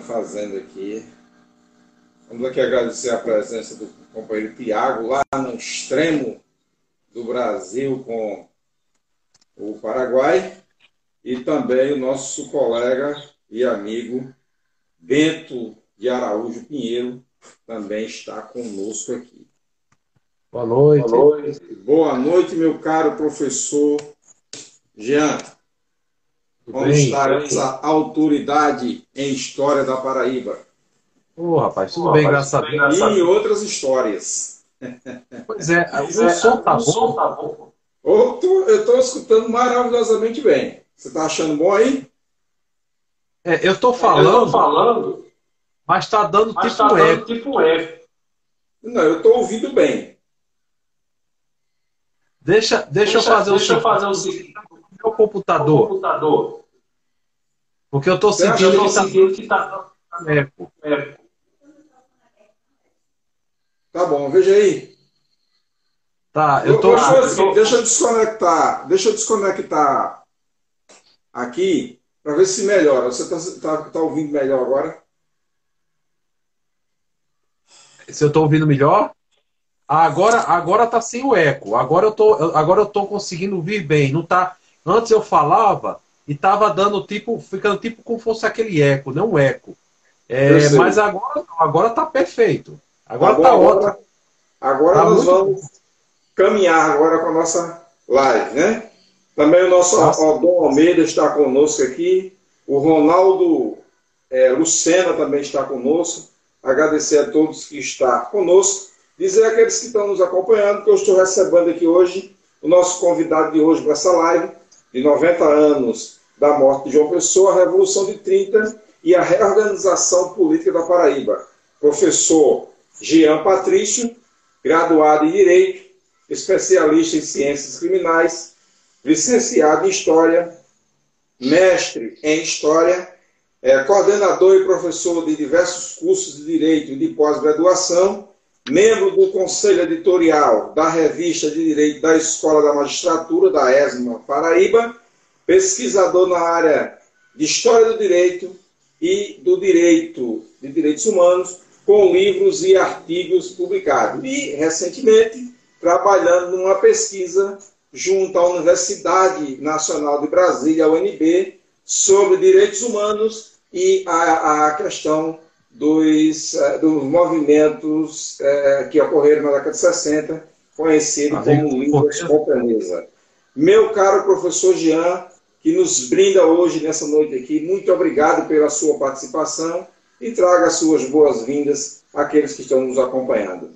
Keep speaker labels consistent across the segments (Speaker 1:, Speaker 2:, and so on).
Speaker 1: fazendo aqui. Vamos aqui agradecer a presença do companheiro Tiago, lá no extremo do Brasil com o Paraguai, e também o nosso colega e amigo Bento de Araújo Pinheiro, também está conosco aqui.
Speaker 2: Boa noite.
Speaker 1: Boa noite, Boa noite meu caro professor Jean. Essa autoridade em história da Paraíba?
Speaker 2: Ô, oh, rapaz, tudo oh, bem, graças a Deus.
Speaker 1: E outras histórias.
Speaker 2: Pois é, o é, som tá bom. Tá bom.
Speaker 1: Eu estou escutando maravilhosamente bem. Você está achando bom aí?
Speaker 2: É, eu estou falando, falando, mas está dando, mas tipo, tá dando tipo F.
Speaker 1: Não, eu estou ouvindo bem.
Speaker 2: Deixa, deixa, deixa eu fazer deixa o seguinte. O. Meu computador. computador. Porque eu estou sentindo que está.
Speaker 1: Eco. Tá bom, veja aí.
Speaker 2: Tá, eu tô.
Speaker 1: Deixa, eu, deixa eu desconectar. Deixa eu desconectar aqui para ver se melhora. Você está tá, tá ouvindo melhor agora?
Speaker 2: Se eu estou ouvindo melhor? Agora, agora tá sem o eco. Agora eu tô, agora eu tô conseguindo ouvir bem. Não tá. Antes eu falava e tava dando tipo, ficando tipo como fosse aquele eco, não um eco. É, mas agora, agora tá perfeito. Agora, agora tá
Speaker 1: ótimo. Agora, agora tá nós vamos caminhar agora com a nossa live, né? Também o nosso Dom Almeida está conosco aqui. O Ronaldo é, Lucena também está conosco. Agradecer a todos que estão conosco. Dizer àqueles que estão nos acompanhando que eu estou recebendo aqui hoje o nosso convidado de hoje para essa live, de 90 anos da morte de João Pessoa, a Revolução de 30 e a reorganização política da Paraíba. Professor Jean Patrício, graduado em Direito, especialista em Ciências Criminais, licenciado em História, mestre em História, é, coordenador e professor de diversos cursos de Direito e de pós-graduação, membro do Conselho Editorial da Revista de Direito da Escola da Magistratura, da ESMA Paraíba, pesquisador na área de História do Direito e do Direito de Direitos Humanos, com livros e artigos publicados. E, recentemente, trabalhando numa pesquisa junto à Universidade Nacional de Brasília, UNB, sobre direitos humanos e a, a questão dos, uh, dos movimentos uh, que ocorreram na década de 60, conhecido ah, como Livros Companhia. Meu caro professor Jean, que nos brinda hoje, nessa noite aqui, muito obrigado pela sua participação e traga as suas boas-vindas àqueles que estão nos acompanhando.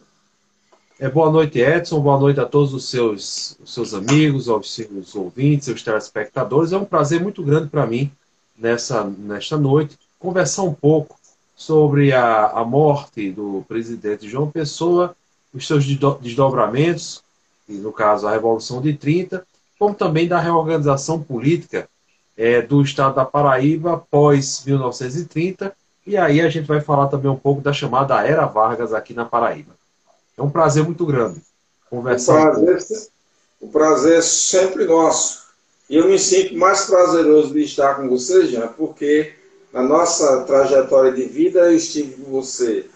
Speaker 2: É, boa noite, Edson. Boa noite a todos os seus, os seus amigos, aos seus ouvintes, seus telespectadores. É um prazer muito grande para mim, nessa, nesta noite, conversar um pouco sobre a, a morte do presidente João Pessoa, os seus desdobramentos, e no caso a Revolução de 30, como também da reorganização política é, do estado da Paraíba pós 1930. E aí a gente vai falar também um pouco da chamada Era Vargas aqui na Paraíba. É um prazer muito grande conversar.
Speaker 1: O prazer, o prazer é sempre nosso. E eu me sinto mais prazeroso de estar com você, Jean, porque na nossa trajetória de vida, eu estive com você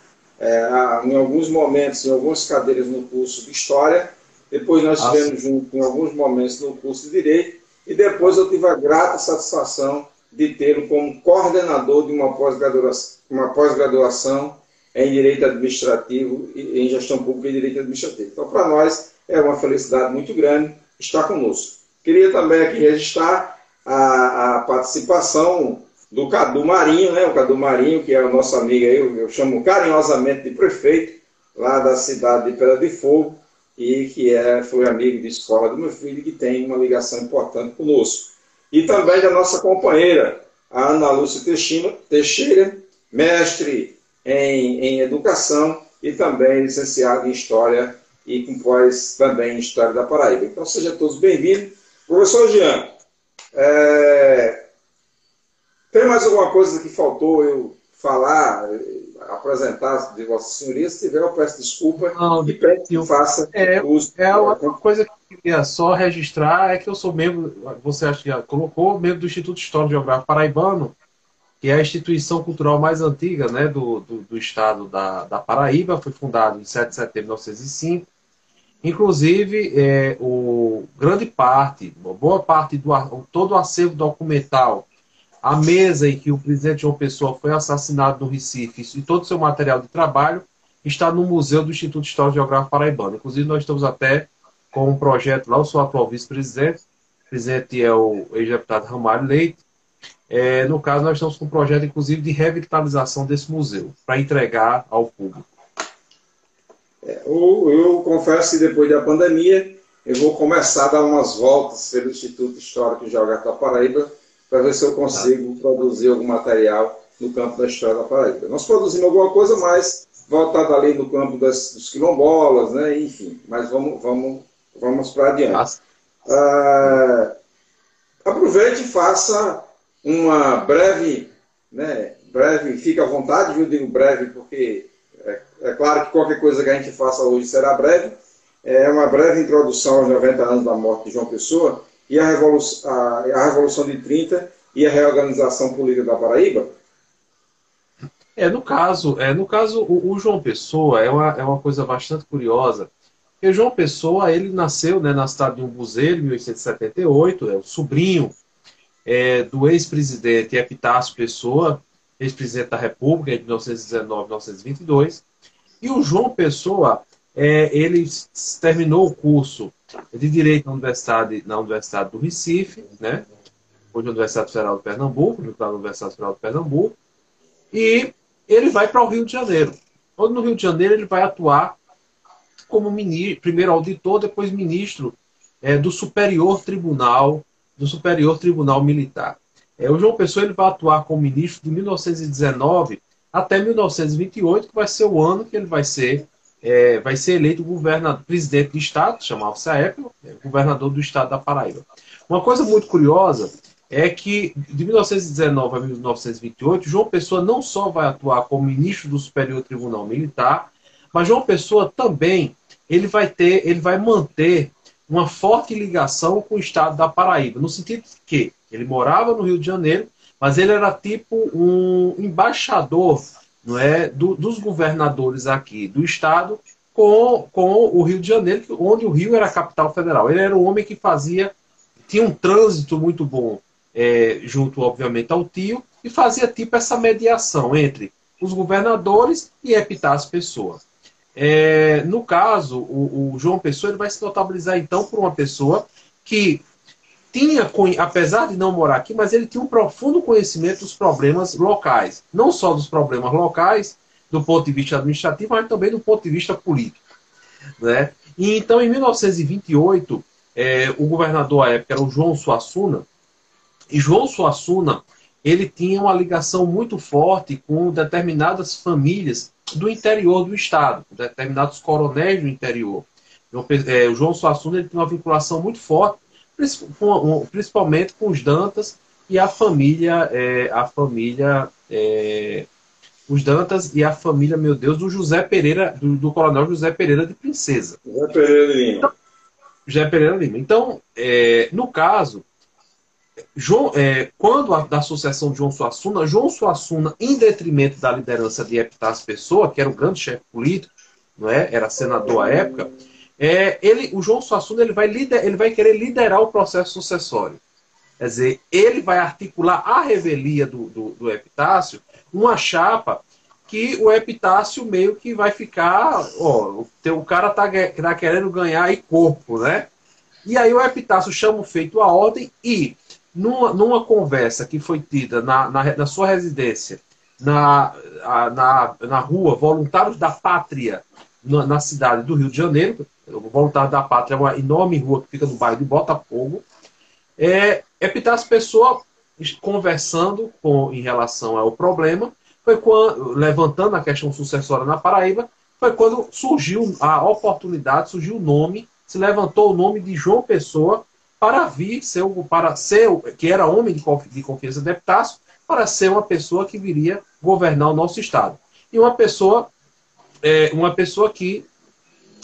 Speaker 1: é, em alguns momentos, em algumas cadeiras no curso de História, depois nós ah, estivemos juntos em alguns momentos no curso de Direito, e depois eu tive a grata satisfação de tê-lo como coordenador de uma pós-graduação pós em Direito Administrativo, em Gestão Pública e Direito Administrativo. Então, para nós, é uma felicidade muito grande estar conosco. Queria também aqui registrar a, a participação do Cadu Marinho, né? O Cadu Marinho, que é o nosso amigo aí, eu, eu chamo carinhosamente de prefeito, lá da cidade de Pedra de Fogo, e que é, foi amigo de escola do meu filho, que tem uma ligação importante conosco. E também da nossa companheira, a Ana Lúcia Teixeira, mestre em, em educação e também licenciada em História e com pós também em História da Paraíba. Então sejam todos bem-vindos. Professor Jean, é, tem mais alguma coisa que faltou eu falar, apresentar de Vossa Senhoria? Se tiver, eu peço desculpa
Speaker 2: Não,
Speaker 1: e peço que faça
Speaker 2: é, uso. É uma coisa que eu queria só registrar é que eu sou membro, você acha que já colocou, membro do Instituto Histórico Geográfico Paraibano, que é a instituição cultural mais antiga né, do, do, do estado da, da Paraíba, foi fundado em 7 de setembro de 1905. Inclusive, é, o grande parte, boa parte do todo o acervo documental, a mesa em que o presidente João Pessoa foi assassinado no Recife e todo o seu material de trabalho está no Museu do Instituto Histórico Geográfico Paraibano. Inclusive, nós estamos até com um projeto lá, eu sou atual vice-presidente, o presidente é o ex-deputado Ramalho Leite, é, no caso, nós estamos com um projeto, inclusive, de revitalização desse museu, para entregar ao público.
Speaker 1: É, eu, eu, confesso que depois da pandemia, eu vou começar a dar umas voltas pelo Instituto Histórico Geográfico da Paraíba, para ver se eu consigo produzir algum material no campo da história da Paraíba. Nós produzimos alguma coisa mais voltada ali no campo das, dos quilombolas, né? enfim, mas vamos, vamos, vamos para adiante. Ah, aproveite e faça uma breve, né, breve, fica à vontade, eu digo breve porque é, é, claro que qualquer coisa que a gente faça hoje será breve, é uma breve introdução aos 90 anos da morte de João Pessoa e a Revolução, a, a Revolução de 30 e a reorganização política da Paraíba?
Speaker 2: É, no caso, é, no caso o, o João Pessoa é uma, é uma coisa bastante curiosa, porque João Pessoa, ele nasceu né, na cidade de Umbuzeiro, em 1878, é o sobrinho é, do ex-presidente Epitácio Pessoa, ex-presidente da República, de 1919 1922. E o João Pessoa, é, ele terminou o curso de Direito na Universidade, na Universidade do Recife, né? hoje a Universidade Federal de Pernambuco, na Universidade Federal de Pernambuco, e ele vai para o Rio de Janeiro. Onde no Rio de Janeiro ele vai atuar como ministro, primeiro auditor, depois ministro é, do Superior Tribunal do Superior Tribunal Militar. É, o João Pessoa ele vai atuar como ministro de 1919 até 1928, que vai ser o ano que ele vai ser, é, vai ser eleito governador, presidente de Estado, chamava-se a época, é, governador do Estado da Paraíba. Uma coisa muito curiosa é que de 1919 a 1928, João Pessoa não só vai atuar como ministro do Superior Tribunal Militar, mas João Pessoa também ele vai ter, ele vai manter uma forte ligação com o estado da Paraíba, no sentido que ele morava no Rio de Janeiro, mas ele era tipo um embaixador não é, do, dos governadores aqui do estado com, com o Rio de Janeiro, onde o Rio era a capital federal. Ele era um homem que fazia, tinha um trânsito muito bom, é, junto, obviamente, ao tio, e fazia tipo essa mediação entre os governadores e Epitácio Pessoa. É, no caso, o, o, João Pessoa ele vai se notabilizar então por uma pessoa que tinha, apesar de não morar aqui, mas ele tinha um profundo conhecimento dos problemas locais. Não só dos problemas locais, do ponto de vista administrativo, mas também do ponto de vista político. Né? E então, em 1928, é, o governador à época era o João Suassuna, e João Suassuna ele tinha uma ligação muito forte com determinadas famílias do interior do Estado, determinados coronéis do interior. É, o João Suassuna ele tem uma vinculação muito forte, principalmente com os Dantas e a família, é, a família, é, os Dantas e a família, meu Deus, do José Pereira, do, do coronel José Pereira de Princesa.
Speaker 1: José Pereira Lima. Então,
Speaker 2: José Pereira Lima. Então, é, no caso, João, é, quando a, da associação de João Suassuna, João Suassuna, em detrimento da liderança de Epitácio Pessoa, que era um grande chefe político, não é? era senador à época, é, ele, o João Suassuna ele vai, lider, ele vai querer liderar o processo sucessório. Quer dizer, ele vai articular a revelia do, do, do Epitácio, uma chapa que o Epitácio meio que vai ficar, ó, o, cara tá, tá querendo ganhar aí corpo, né? E aí o Epitácio chama o feito à ordem e numa, numa conversa que foi tida na, na, na sua residência, na, na, na rua Voluntários da Pátria, na, na, cidade do Rio de Janeiro, o Voluntários da Pátria é uma enorme rua que fica no bairro de Botafogo, é, Epitácio Pessoa conversando com, em relação ao problema, foi quando, levantando a questão sucessória na Paraíba, foi quando surgiu a oportunidade, surgiu o nome, se levantou o nome de João Pessoa para vir ser, para ser, que era homem de confiança de Epitácio, para ser uma pessoa que viria governar o nosso Estado. E uma pessoa, é, uma pessoa que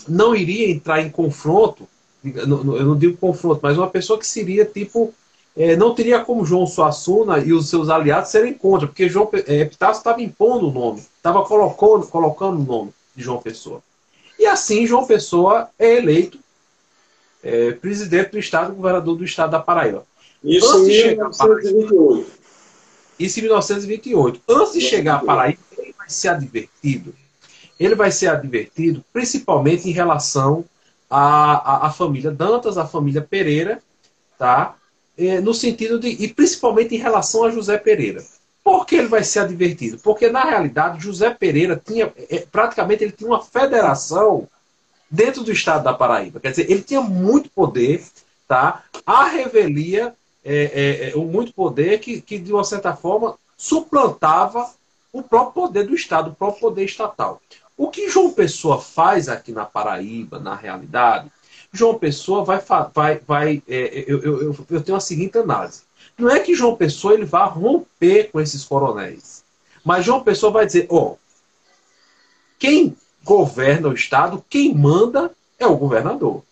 Speaker 2: não iria entrar em confronto, eu não digo confronto, mas uma pessoa que seria tipo é, não teria como João Suassuna e os seus aliados serem contra, porque João é, Epitácio estava impondo o nome, estava colocando, colocando o nome de João Pessoa. E assim João Pessoa é eleito é, presidente do Estado, governador do Estado da Paraíba.
Speaker 1: Isso em 1928.
Speaker 2: Isso em 1928. Antes de chegar a Paraíba, ele vai ser advertido. Ele vai ser advertido principalmente em relação à, à, à família Dantas, à família Pereira, tá? É, no sentido de. e principalmente em relação a José Pereira. Por que ele vai ser advertido? Porque, na realidade, José Pereira tinha. É, praticamente ele tinha uma federação dentro do estado da Paraíba. Quer dizer, ele tinha muito poder, tá? A revelia é, é, é, muito poder que, que, de uma certa forma, suplantava o próprio poder do Estado, o próprio poder estatal. O que João Pessoa faz aqui na Paraíba, na realidade, João Pessoa vai. vai, vai é, eu, eu, eu, tenho a seguinte análise. Não é que João Pessoa ele vá romper com esses coronéis. Mas João Pessoa vai dizer: ó, oh, quem governa o Estado, quem manda é o governador.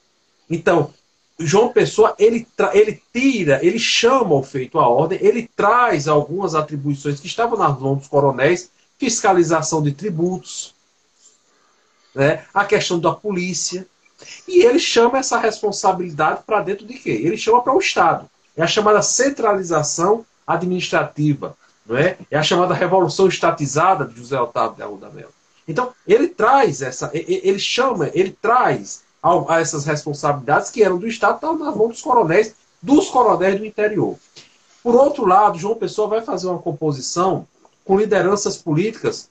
Speaker 2: Então, João Pessoa, ele, ele tira, ele chama o feito à ordem, ele traz algumas atribuições que estavam nas mãos dos coronéis, fiscalização de tributos, né, a questão da polícia, e ele chama essa responsabilidade para dentro de quê? Ele chama para o Estado. É a chamada centralização administrativa, não é? É a chamada revolução estatizada de José Otávio de Arruda Mello. Então, ele traz essa, ele chama, ele traz a, essas responsabilidades que eram do Estado, estavam nas mãos dos coronéis, dos coronéis do interior. Por outro lado, João Pessoa vai fazer uma composição com lideranças políticas,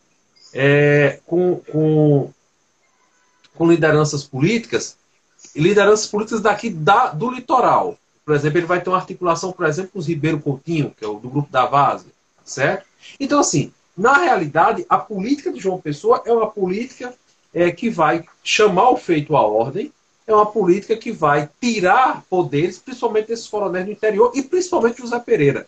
Speaker 2: é, com, com, com lideranças políticas, lideranças políticas daqui da, do litoral. Por exemplo, ele vai ter uma articulação, por exemplo, com os Ribeiro Coutinho, que é o do grupo da Vase, certo? Então, assim, na realidade, a política de João Pessoa é uma política é, que vai chamar o feito à ordem, é uma política que vai tirar poderes, principalmente desses coronéis do interior e principalmente José Pereira.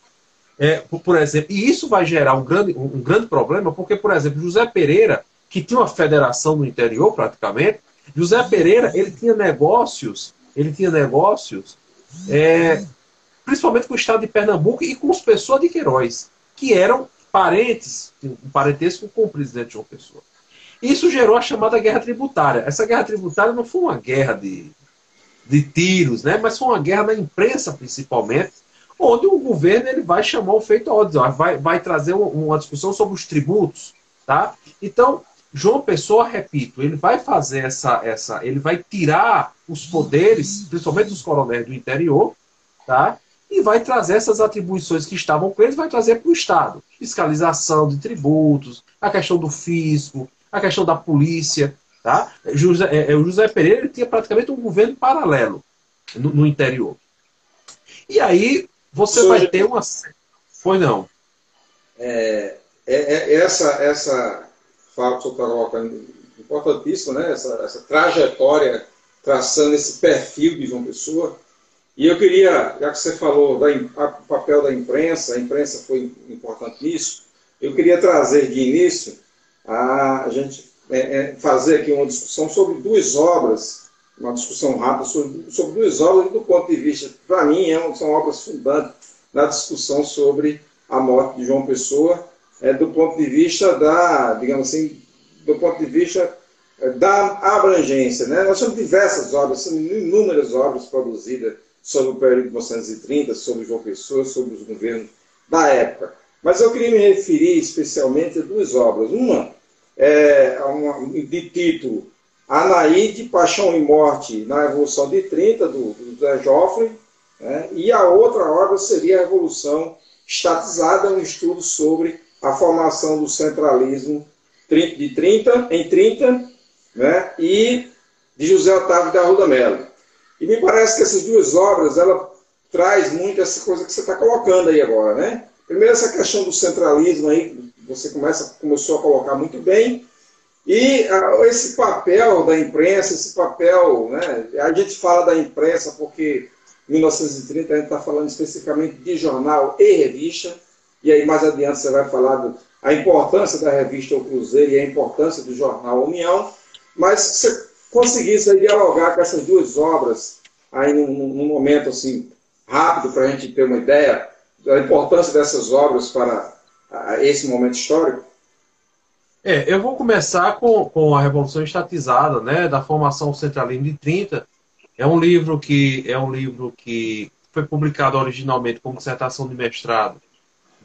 Speaker 2: É, por exemplo, e isso vai gerar um grande, um grande problema, porque, por exemplo, José Pereira, que tinha uma federação no interior praticamente, José Pereira ele tinha negócios, ele tinha negócios, é, principalmente com o estado de Pernambuco e com as pessoas de Queiroz, que eram parentes, um parentesco com o presidente João Pessoa. Isso gerou a chamada guerra tributária. Essa guerra tributária não foi uma guerra de, de tiros, né? mas foi uma guerra na imprensa, principalmente, onde o governo ele vai chamar o feito ódio, vai, vai trazer uma discussão sobre os tributos. Tá? Então, João Pessoa, repito, ele vai fazer essa, essa, ele vai tirar os poderes, principalmente dos coronéis do interior, tá? e vai trazer essas atribuições que estavam com eles, vai trazer para o Estado. Fiscalização de tributos, a questão do fisco, a questão da polícia. Tá? José, é, é, o José Pereira ele tinha praticamente um governo paralelo no, no interior. E aí você vai ter uma. Pois não.
Speaker 1: É, é, é essa, essa fala que o senhor está colocando importantíssima, né? essa, essa trajetória traçando esse perfil de João Pessoa e eu queria, já que você falou do papel da imprensa, a imprensa foi importante nisso, eu queria trazer de início a, a gente é, é, fazer aqui uma discussão sobre duas obras, uma discussão rápida sobre, sobre duas obras do ponto de vista, para mim, é, são obras fundantes na discussão sobre a morte de João Pessoa, é, do ponto de vista da, digamos assim, do ponto de vista é, da abrangência. Né? Nós temos diversas obras, são inúmeras obras produzidas sobre o período de 1930, sobre João Pessoa, sobre os governos da época. Mas eu queria me referir especialmente a duas obras. Uma é uma, de título Anaíde, Paixão e Morte na Revolução de 30, do, Zé Joffre, né? e a outra obra seria a Revolução Estatizada, um estudo sobre a formação do centralismo de 30, em 30 né? e de José Otávio da Arruda Mello. E me parece que essas duas obras, ela traz muito essa coisa que você está colocando aí agora, né? Primeiro essa questão do centralismo aí, você começa, começou a colocar muito bem, e uh, esse papel da imprensa, esse papel, né? A gente fala da imprensa porque em 1930 a gente está falando especificamente de jornal e revista, e aí mais adiante você vai falar da a importância da revista O Cruzeiro e a importância do jornal União, mas você conseguisse dialogar com essas duas obras aí num, num momento assim rápido para a gente ter uma ideia da importância dessas obras para esse momento histórico?
Speaker 2: É, eu vou começar com, com a Revolução Estatizada, né, da formação centralismo de 30. É um livro que é um livro que foi publicado originalmente como dissertação de mestrado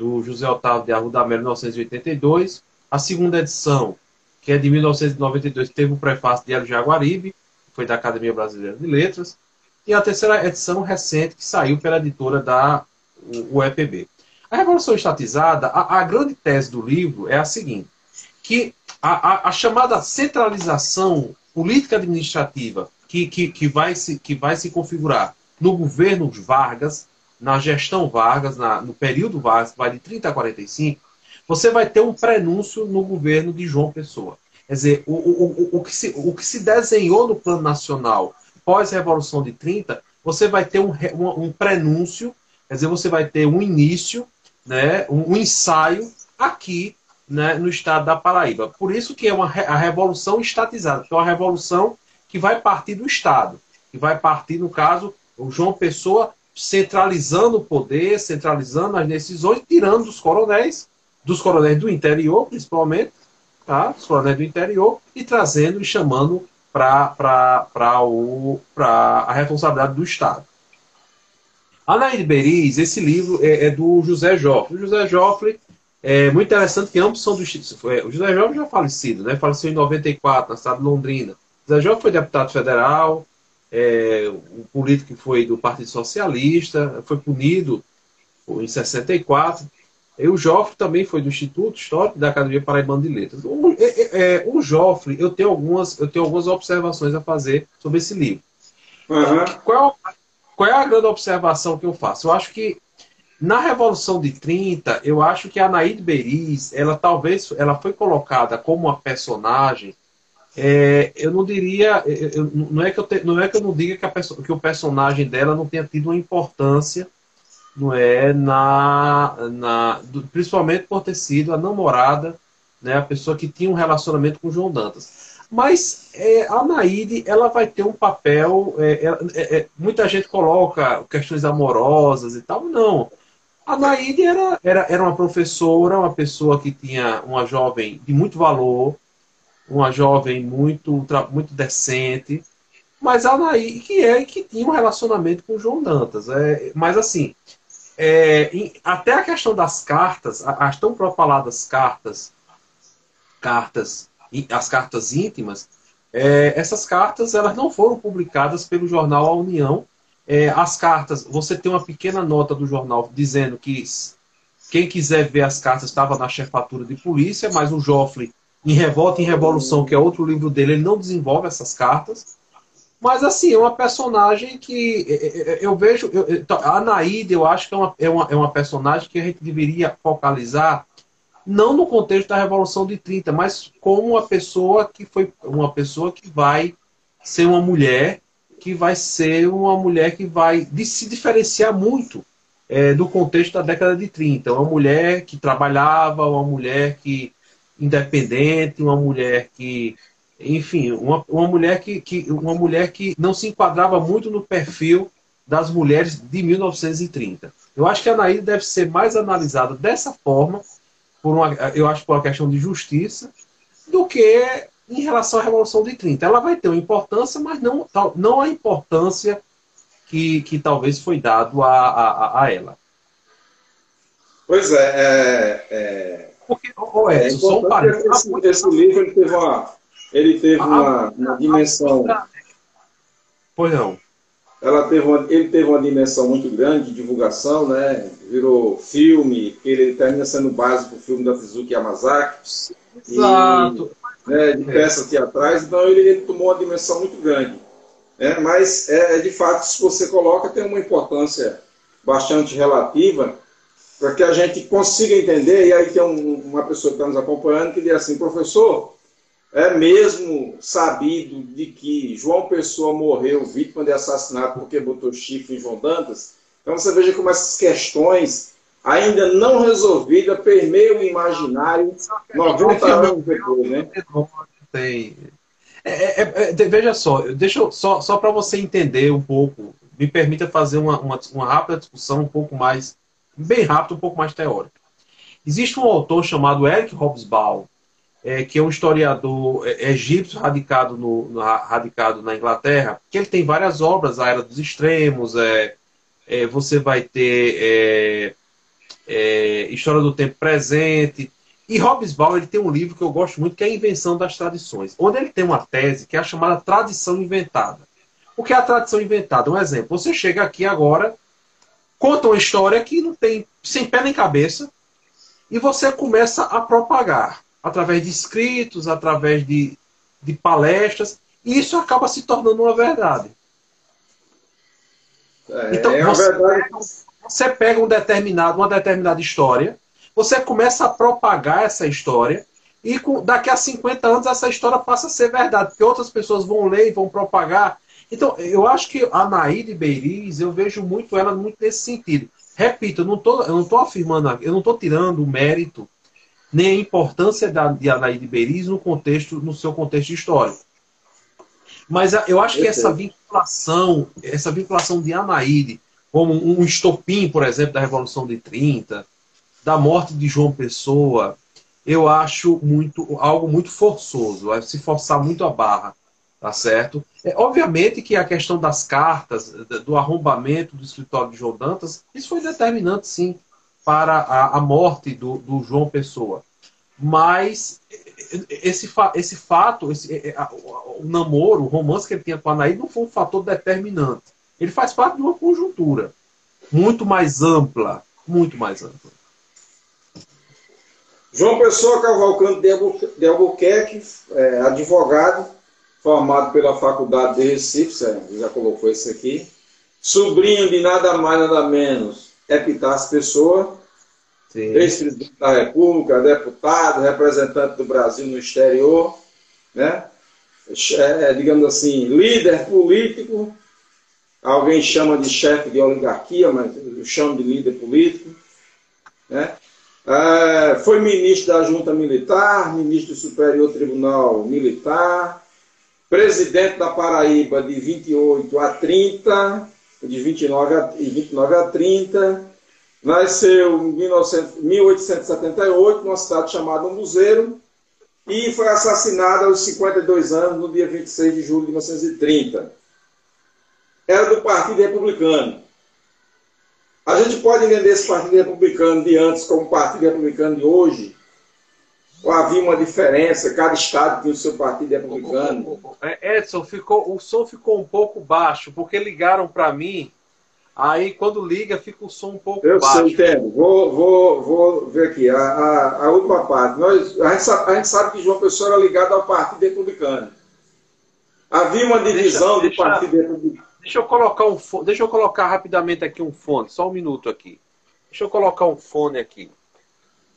Speaker 2: do José Otávio de Arruda Melo, 1982. A segunda edição, que é de 1992, teve o prefácio de Hélio Jaguaribe, que foi da Academia Brasileira de Letras. E a terceira edição recente, que saiu pela editora da UEPB. A Revolução Estatizada, a, a grande tese do livro é a seguinte que a, a, a chamada centralização política administrativa que, que, que, vai se, que vai se configurar no governo Vargas, na gestão Vargas, na, no período Vargas, que vai de 30 a 45, você vai ter um prenúncio no governo de João Pessoa. Quer dizer, o, o, o, o, que, se, o que se desenhou no plano nacional pós-revolução de 30, você vai ter um, um, um, prenúncio, quer dizer, você vai ter um início, né, um, um ensaio aqui né, no estado da Paraíba. Por isso que é uma, a revolução estatizada, que é uma revolução que vai partir do Estado, que vai partir, no caso, o João Pessoa centralizando o poder, centralizando as decisões, tirando dos coronéis, dos coronéis do interior, principalmente, tá? os coronéis do interior, e trazendo e chamando para a responsabilidade do Estado. Anaíde Beriz, esse livro é, é do José Joffre. O José Joffre é muito interessante que ambos são do é, O José Jovem já falecido, né? Faleceu em 94, na cidade de Londrina. O José Jovem foi deputado federal, é, um político que foi do Partido Socialista, foi punido em 64. E o Joffre também foi do Instituto Histórico da Academia Paraibana de Letras. O, é, é, é, o Joffre, eu tenho, algumas, eu tenho algumas observações a fazer sobre esse livro. Uhum. Qual, qual é a grande observação que eu faço? Eu acho que na Revolução de 30, eu acho que a Anaíde Beriz, ela talvez ela foi colocada como uma personagem. É, eu não diria, eu, não, é que eu te, não é que eu não diga que, a, que, o personagem dela não tenha tido uma importância, não é na, na principalmente por ter sido a namorada, né, a pessoa que tinha um relacionamento com João Dantas. Mas é, a Naide, ela vai ter um papel. É, é, é, muita gente coloca questões amorosas e tal. Não. A Naide era, era, era uma professora, uma pessoa que tinha uma jovem de muito valor, uma jovem muito, muito decente, mas a Naide que é que tinha um relacionamento com o João Dantas. É, mas assim, é, em, até a questão das cartas, as tão propaladas cartas, cartas, as cartas íntimas, é, essas cartas elas não foram publicadas pelo jornal A União, é, as cartas, você tem uma pequena nota do jornal dizendo que quem quiser ver as cartas estava na chefatura de polícia, mas o Joffre, em Revolta em Revolução, que é outro livro dele, ele não desenvolve essas cartas. Mas, assim, é uma personagem que é, é, é, eu vejo. Eu, a Naíde, eu acho que é uma, é, uma, é uma personagem que a gente deveria focalizar, não no contexto da Revolução de 30, mas como uma pessoa que foi uma pessoa que vai ser uma mulher que vai ser uma mulher que vai se diferenciar muito é, do contexto da década de 30. Uma mulher que trabalhava, uma mulher que independente, uma mulher que, enfim, uma, uma, mulher que, que, uma mulher que não se enquadrava muito no perfil das mulheres de 1930. Eu acho que a Anaída deve ser mais analisada dessa forma, por uma, eu acho por uma questão de justiça, do que em relação à Revolução de 30. Ela vai ter uma importância, mas não, não a importância que, que talvez foi dado a, a, a ela.
Speaker 1: Pois é. é, é...
Speaker 2: Porque, oh, é, é só um
Speaker 1: esse, esse, livro ele teve uma, ele teve uma, uma dimensão.
Speaker 2: Pois não.
Speaker 1: Ela teve uma, ele teve uma dimensão muito grande de divulgação, né? Virou filme, ele termina sendo básico o filme da Suzuki Yamazaki.
Speaker 2: Exato
Speaker 1: né, de peças teatrais, então ele, ele, tomou uma dimensão muito grande. Né? Mas, é, de fato, se você coloca, tem uma importância bastante relativa para que a gente consiga entender, e aí tem um, uma pessoa que está nos acompanhando que diz assim, professor, é mesmo sabido de que João Pessoa morreu vítima de assassinato porque botou chifre em João Dantas? Então você veja como essas questões ainda não resolvida, permeia o imaginário 90 anos depois, né?
Speaker 2: Tem. É, é, é, veja só, deixa eu, só, só para você entender um pouco me permita fazer uma, uma, uma rápida discussão um pouco mais, bem rápida, um pouco mais teórica. Existe um autor chamado Eric Hobsbawm, é, que é um historiador é, egípcio radicado, no, no, radicado na Inglaterra, que ele tem várias obras, A Era dos Extremos, é, é você vai ter é, é, História do Tempo Presente. E Hobsbawm ele tem um livro que eu gosto muito, que é a Invenção das Tradições, onde ele tem uma tese que é a chamada tradição inventada. O que é a tradição inventada? Um exemplo, você chega aqui agora, conta uma história que não tem sem pé nem cabeça, e você começa a propagar através de escritos, através de, de palestras, e isso acaba se tornando uma verdade. É, então, é você, verdade. você pega um determinado, uma determinada história, você começa a propagar essa história, e com, daqui a 50 anos essa história passa a ser verdade, porque outras pessoas vão ler e vão propagar. Então, eu acho que a Naíde Beiriz, eu vejo muito ela muito nesse sentido. Repito, eu não estou afirmando, eu não estou tirando o mérito nem a importância da, de Anaíde Beriz no contexto, no seu contexto histórico. Mas eu acho que essa vinculação, essa vinculação de Anaíde como um estopim, por exemplo, da Revolução de 30, da morte de João Pessoa, eu acho muito algo muito forçoso, é se forçar muito a barra, tá certo? É, obviamente que a questão das cartas, do arrombamento do escritório de João Dantas, isso foi determinante, sim, para a, a morte do, do, João Pessoa. Mas esse, esse fato, esse, é, é, o namoro, o romance que ele tinha com a Anaí não foi um fator determinante. Ele faz parte de uma conjuntura muito mais ampla, muito mais ampla.
Speaker 1: João Pessoa Cavalcante de Albuquerque, é, advogado, formado pela Faculdade de Recife, você já colocou isso aqui, sobrinho de nada mais, nada menos Epitácio Pessoa, ex-presidente da República, deputado, representante do Brasil no exterior, né? É, digamos assim, líder político, alguém chama de chefe de oligarquia, mas eu chamo de líder político, né? É, foi ministro da Junta Militar, ministro do Superior Tribunal Militar, presidente da Paraíba de 28 a 30, de 29 a, 29 a 30. Nasceu em 19, 1878, numa cidade chamada Muzeiro, e foi assassinado aos 52 anos, no dia 26 de julho de 1930. Era do Partido Republicano. A gente pode entender esse Partido Republicano de antes como o Partido Republicano de hoje, havia uma diferença, cada estado tinha o seu partido republicano.
Speaker 2: É, Edson, ficou, o som ficou um pouco baixo, porque ligaram para mim, aí quando liga fica o som um pouco
Speaker 1: Eu
Speaker 2: baixo.
Speaker 1: Eu sei, entendo. Vou, vou, vou ver aqui, a, a, a última parte. Nós, a, gente sabe, a gente sabe que João Pessoa era ligado ao Partido Republicano. Havia uma divisão deixa, do Partido Republicano.
Speaker 2: Deixa eu colocar um fone, deixa eu colocar rapidamente aqui um fone, só um minuto aqui. Deixa eu colocar um fone aqui.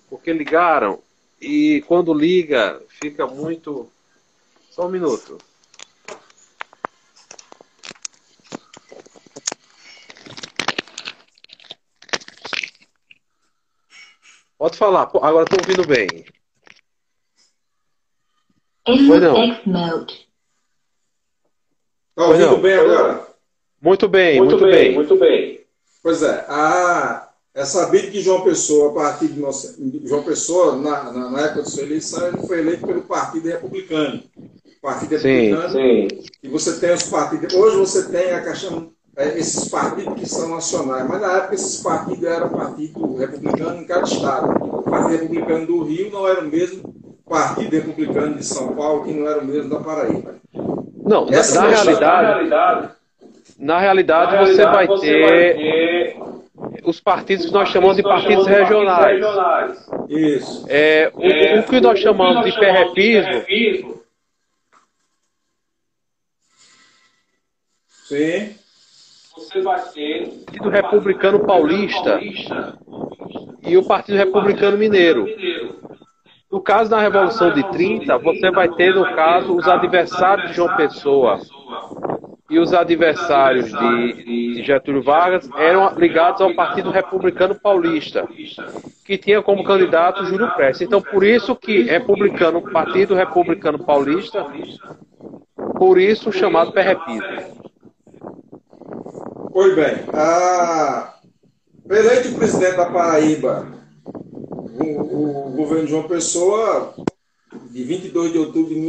Speaker 2: Porque ligaram e quando liga, fica muito. Só um minuto. Pode falar, agora estou ouvindo bem.
Speaker 1: Foi não. Está ouvindo bem agora?
Speaker 2: Muito bem, muito, muito bem, bem,
Speaker 1: muito bem. Pois é, a, é sabido que João Pessoa, a partir de nossa, João Pessoa, na, na, na, época da sua eleição, ele foi eleito pelo Partido Republicano. Partido Republicano. Sim, sim. E você tem os partidos. Hoje você tem a questão, é, esses partidos que são nacionais, mas na época esses partidos eram partido republicano em cada estado. O Partido Republicano do Rio não era o mesmo Partido Republicano de São Paulo, que não era o mesmo da Paraíba.
Speaker 2: Não, na, na, realidade, na realidade, na realidade, na você, vai, você ter... vai ter os partidos que nós chamamos de partidos regionais.
Speaker 1: Isso.
Speaker 2: É, o, é, o que nós chamamos de perrepismo.
Speaker 1: Sim.
Speaker 2: Você vai ter o Partido Republicano Paulista e o Partido Republicano Mineiro. No caso da Revolução de 30, você vai ter, no caso, os adversários de João Pessoa e os adversários de, Getúlio Vargas eram ligados ao Partido Republicano Paulista, que tinha como candidato Júlio Prestes. Então, por isso que republicano, Partido Republicano Paulista, por isso chamado perrepismo.
Speaker 1: Pois bem, a... eleito presidente da Paraíba, o, o governo de João Pessoa, de 22 de outubro de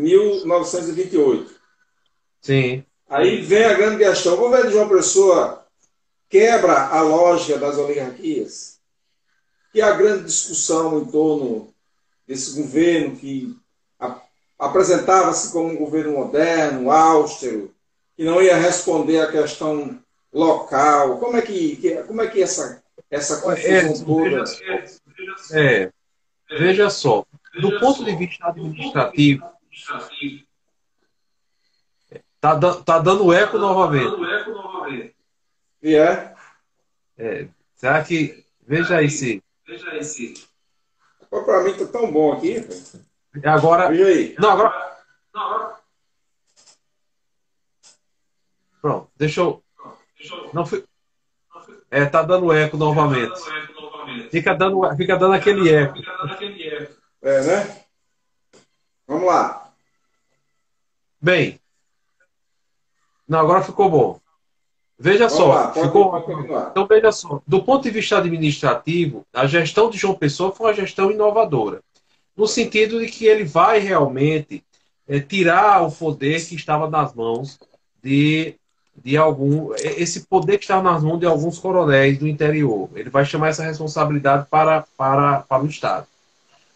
Speaker 1: 1928.
Speaker 2: Sim.
Speaker 1: Aí vem a grande questão: o governo de João Pessoa quebra a lógica das oligarquias? Que é a grande discussão em torno desse governo que apresentava-se como um governo moderno, austero, que não ia responder à questão local. Como é que, como é que essa, essa confusão é, toda...
Speaker 2: É, veja só, do ponto de vista administrativo, tá, tá dando eco novamente.
Speaker 1: E é?
Speaker 2: é? Será que... Veja aí se... Veja aí
Speaker 1: se... Para mim tá tão bom aqui.
Speaker 2: Agora...
Speaker 1: Veja aí.
Speaker 2: Não, agora... Não, agora... Pronto, deixa eu. Não fui. É, tá dando eco novamente. Fica dando, fica dando aquele eco.
Speaker 1: É, né? Vamos lá.
Speaker 2: Bem. Não, agora ficou bom. Veja Vamos só, lá, ficou. Então veja só, do ponto de vista administrativo, a gestão de João Pessoa foi uma gestão inovadora, no sentido de que ele vai realmente é, tirar o poder que estava nas mãos de de algum esse poder que está nas mãos de alguns coronéis do interior. Ele vai chamar essa responsabilidade para, para, para o Estado.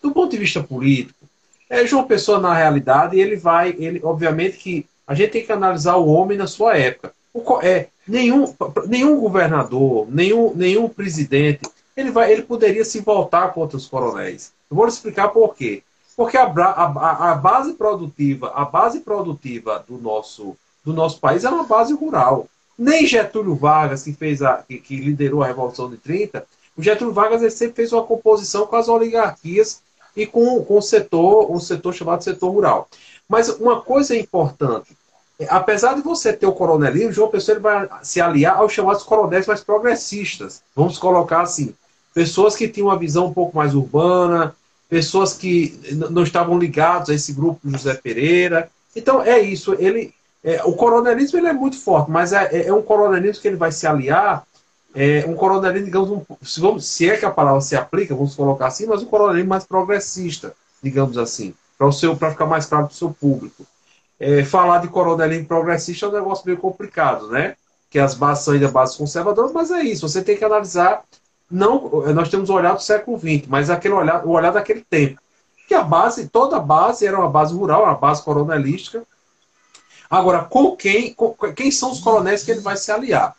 Speaker 2: Do ponto de vista político, é João Pessoa na realidade ele vai, ele obviamente que a gente tem que analisar o homem na sua época. O, é nenhum nenhum governador, nenhum nenhum presidente, ele vai ele poderia se voltar contra os coronéis. Eu vou explicar por quê. Porque a, a, a base produtiva, a base produtiva do nosso do nosso país era uma base rural. Nem Getúlio Vargas, que, fez a, que, que liderou a Revolução de 30, o Getúlio Vargas ele sempre fez uma composição com as oligarquias e com, com o setor, um setor chamado setor rural. Mas uma coisa importante, apesar de você ter o coronelismo, João Pessoa ele vai se aliar aos chamados coronéis mais progressistas. Vamos colocar assim, pessoas que tinham uma visão um pouco mais urbana, pessoas que não estavam ligados a esse grupo José Pereira. Então é isso, ele é, o coronelismo ele é muito forte, mas é, é, é, um coronelismo que ele vai se aliar, é um coronelismo, digamos, um, se, vamos, se é que a palavra se aplica, vamos colocar assim, mas um coronelismo mais progressista, digamos assim, para ficar mais claro para o seu público. É, falar de coronelismo progressista é um negócio meio complicado, né? Que as bases são ainda bases conservadoras, mas é isso, você tem que analisar. Não, nós temos o olhar do século XX, mas aquele olhar, o olhar daquele tempo. Que a base, toda a base era uma base rural, uma base coronelística, Agora, com quem, com, quem são os coronéis que ele vai se aliar?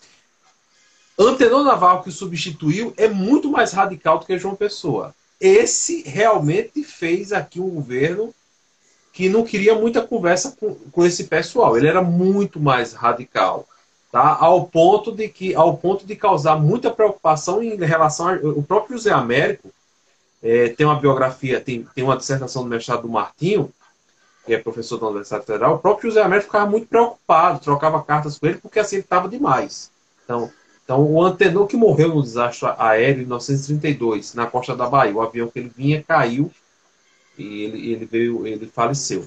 Speaker 2: Antenor Navarro, que o substituiu, é muito mais radical do que João Pessoa. Esse realmente fez aqui um governo que não queria muita conversa com, com esse pessoal. Ele era muito mais radical, tá? Ao ponto de que, ao ponto de causar muita preocupação em relação ao próprio José Américo. É, tem uma biografia, tem, tem uma dissertação do mestrado do Martinho, que é professor da Universidade Federal, o próprio José Américo ficava muito preocupado, trocava cartas com ele, porque assim ele estava demais. Então, então, o Antenor que morreu no desastre aéreo em 1932, na costa da Bahia, o avião que ele vinha caiu e ele, ele veio, ele faleceu.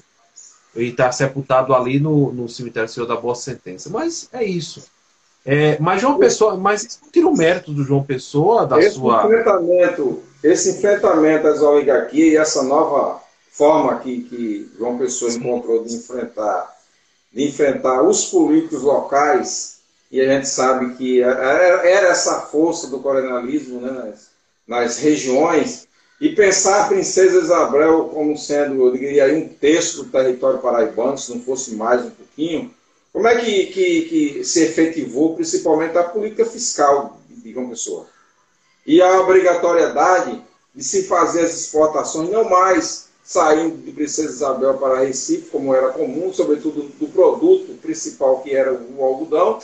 Speaker 2: Ele está sepultado ali no, no cemitério Senhor da Boa Sentença. Mas é isso. É, mas João Pessoa, mas isso não tira o mérito do João Pessoa, da
Speaker 1: esse
Speaker 2: sua.
Speaker 1: Enfrentamento, esse enfrentamento às oligarquias e essa nova forma que, que João Pessoa encontrou de enfrentar, de enfrentar os políticos locais, e a gente sabe que era essa força do coronelismo né, nas, nas regiões, e pensar a Princesa Isabel como sendo, eu diria, um terço do território paraibano, se não fosse mais um pouquinho, como é que, que, que se efetivou, principalmente a política fiscal de João Pessoa? E a obrigatoriedade de se fazer as exportações não mais saindo de Princesa Isabel para Recife, como era comum, sobretudo do produto principal que era o algodão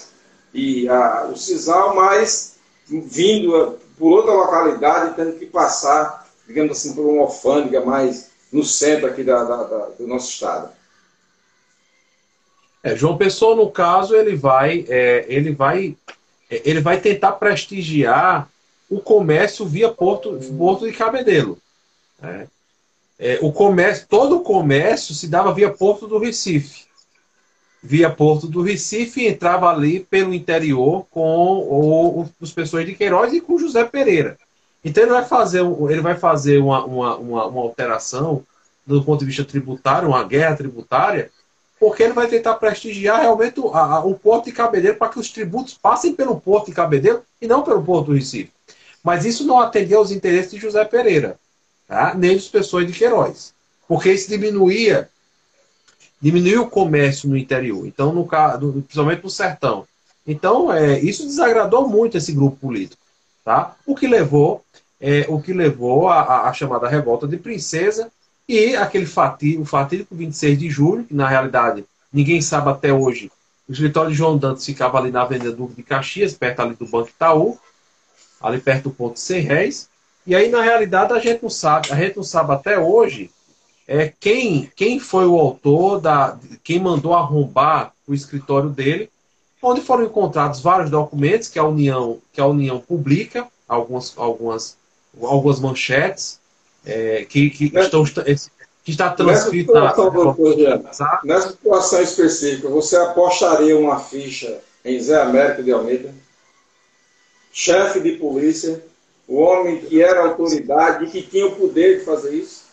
Speaker 1: e a, o sisal, mas vindo por outra localidade, tendo que passar, digamos assim, por uma alfândega mais no centro aqui da, da, da, do nosso estado.
Speaker 2: É, João Pessoa, no caso, ele vai, é, ele vai, é, ele vai tentar prestigiar o comércio via Porto, Porto de Cabedelo. Né? é, o comércio, todo o comércio se dava via Porto do Recife. via Porto do Recife entrava ali pelo interior com o, os pessoas de Queiroz e com José Pereira. Então ele vai fazer, ele vai fazer uma, uma, uma, uma alteração do ponto de vista tributário, uma guerra tributária, porque ele vai tentar prestigiar realmente o, a, o Porto de Cabedelo para que os tributos passem pelo Porto de Cabedelo e não pelo Porto do Recife. Mas isso não atendeu aos interesses de José Pereira, tá? nem dos pessoas de Queiroz, porque isso diminuía diminuiu o comércio no interior, então no principalmente no sertão. Então é, isso desagradou muito esse grupo político, tá? O que levou é, o que levou à chamada revolta de princesa e aquele fatídico, fatídico 26 de julho, que na realidade ninguém sabe até hoje. O escritório de João Dantas ficava ali na Avenida Duque de Caxias, perto ali do Banco Itaú, ali perto do ponto 100 réis. E aí, na realidade, a gente não sabe, a gente não sabe até hoje é, quem, quem foi o autor, da, quem mandou arrombar o escritório dele, onde foram encontrados vários documentos que a União, que a União publica, algumas, algumas, algumas manchetes, é, que, que, estão, que está transcrito
Speaker 1: nessa situação, na, nessa situação específica, você apostaria uma ficha em Zé Américo de Almeida? chefe de polícia, o homem que era autoridade e que tinha o poder de fazer isso?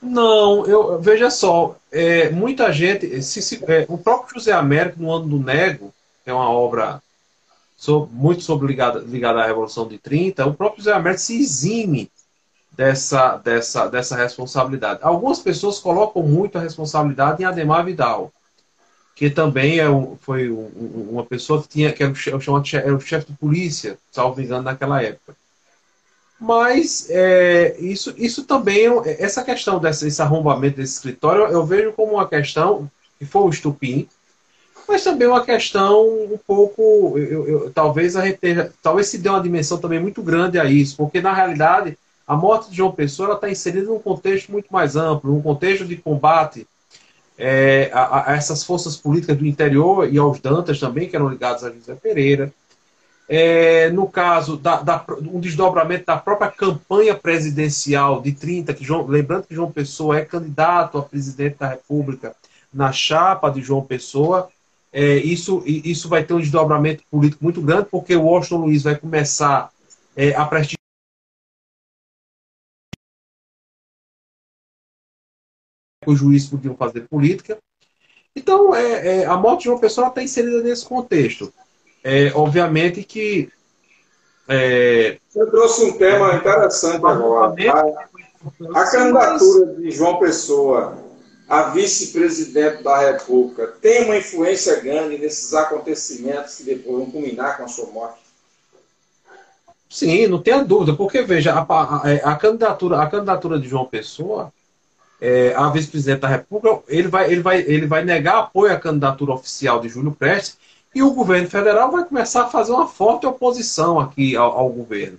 Speaker 2: Não, eu veja só, é, muita gente, se, se, é, o próprio José Américo no ano do Nego, é uma obra sobre, muito sobre ligada, ligada à Revolução de 30, o próprio José Américo se exime dessa, dessa, dessa responsabilidade. Algumas pessoas colocam muito a responsabilidade em Ademar Vidal que também é um, foi um, uma pessoa que tinha que era o, chamado, era o chefe de polícia, salvo engano, naquela época. Mas é, isso, isso também, é essa questão desse, desse arrombamento desse escritório, eu vejo como uma questão que foi o estupim, mas também uma questão um pouco, eu, eu, talvez a talvez se dê uma dimensão também muito grande a isso, porque na realidade a morte de João Pessoa está inserida num contexto muito mais amplo, num contexto de combate é, a, a, essas forças políticas do interior e aos Dantas também, que eram ligados a José Pereira. É, no caso, da, da, um desdobramento da própria campanha presidencial de 30, que João, lembrando que João Pessoa é candidato a presidente da República na chapa de João Pessoa, é, isso, isso vai ter um desdobramento político muito grande, porque o Washington Luiz vai começar é, a prestigiar os juízes podiam fazer política. Então, é, é, a morte de uma pessoa está inserida nesse contexto. É, obviamente que.
Speaker 1: É, Você trouxe um tema interessante agora. A, a candidatura de João Pessoa a vice-presidente da República tem uma influência grande nesses acontecimentos que depois vão culminar com a sua morte?
Speaker 2: Sim, não tenha dúvida, porque veja, a, a, a, candidatura, a candidatura de João Pessoa é, a vice-presidente da República, ele vai, ele, vai, ele vai negar apoio à candidatura oficial de Júlio Prestes e o governo federal vai começar a fazer uma forte oposição aqui ao, ao governo.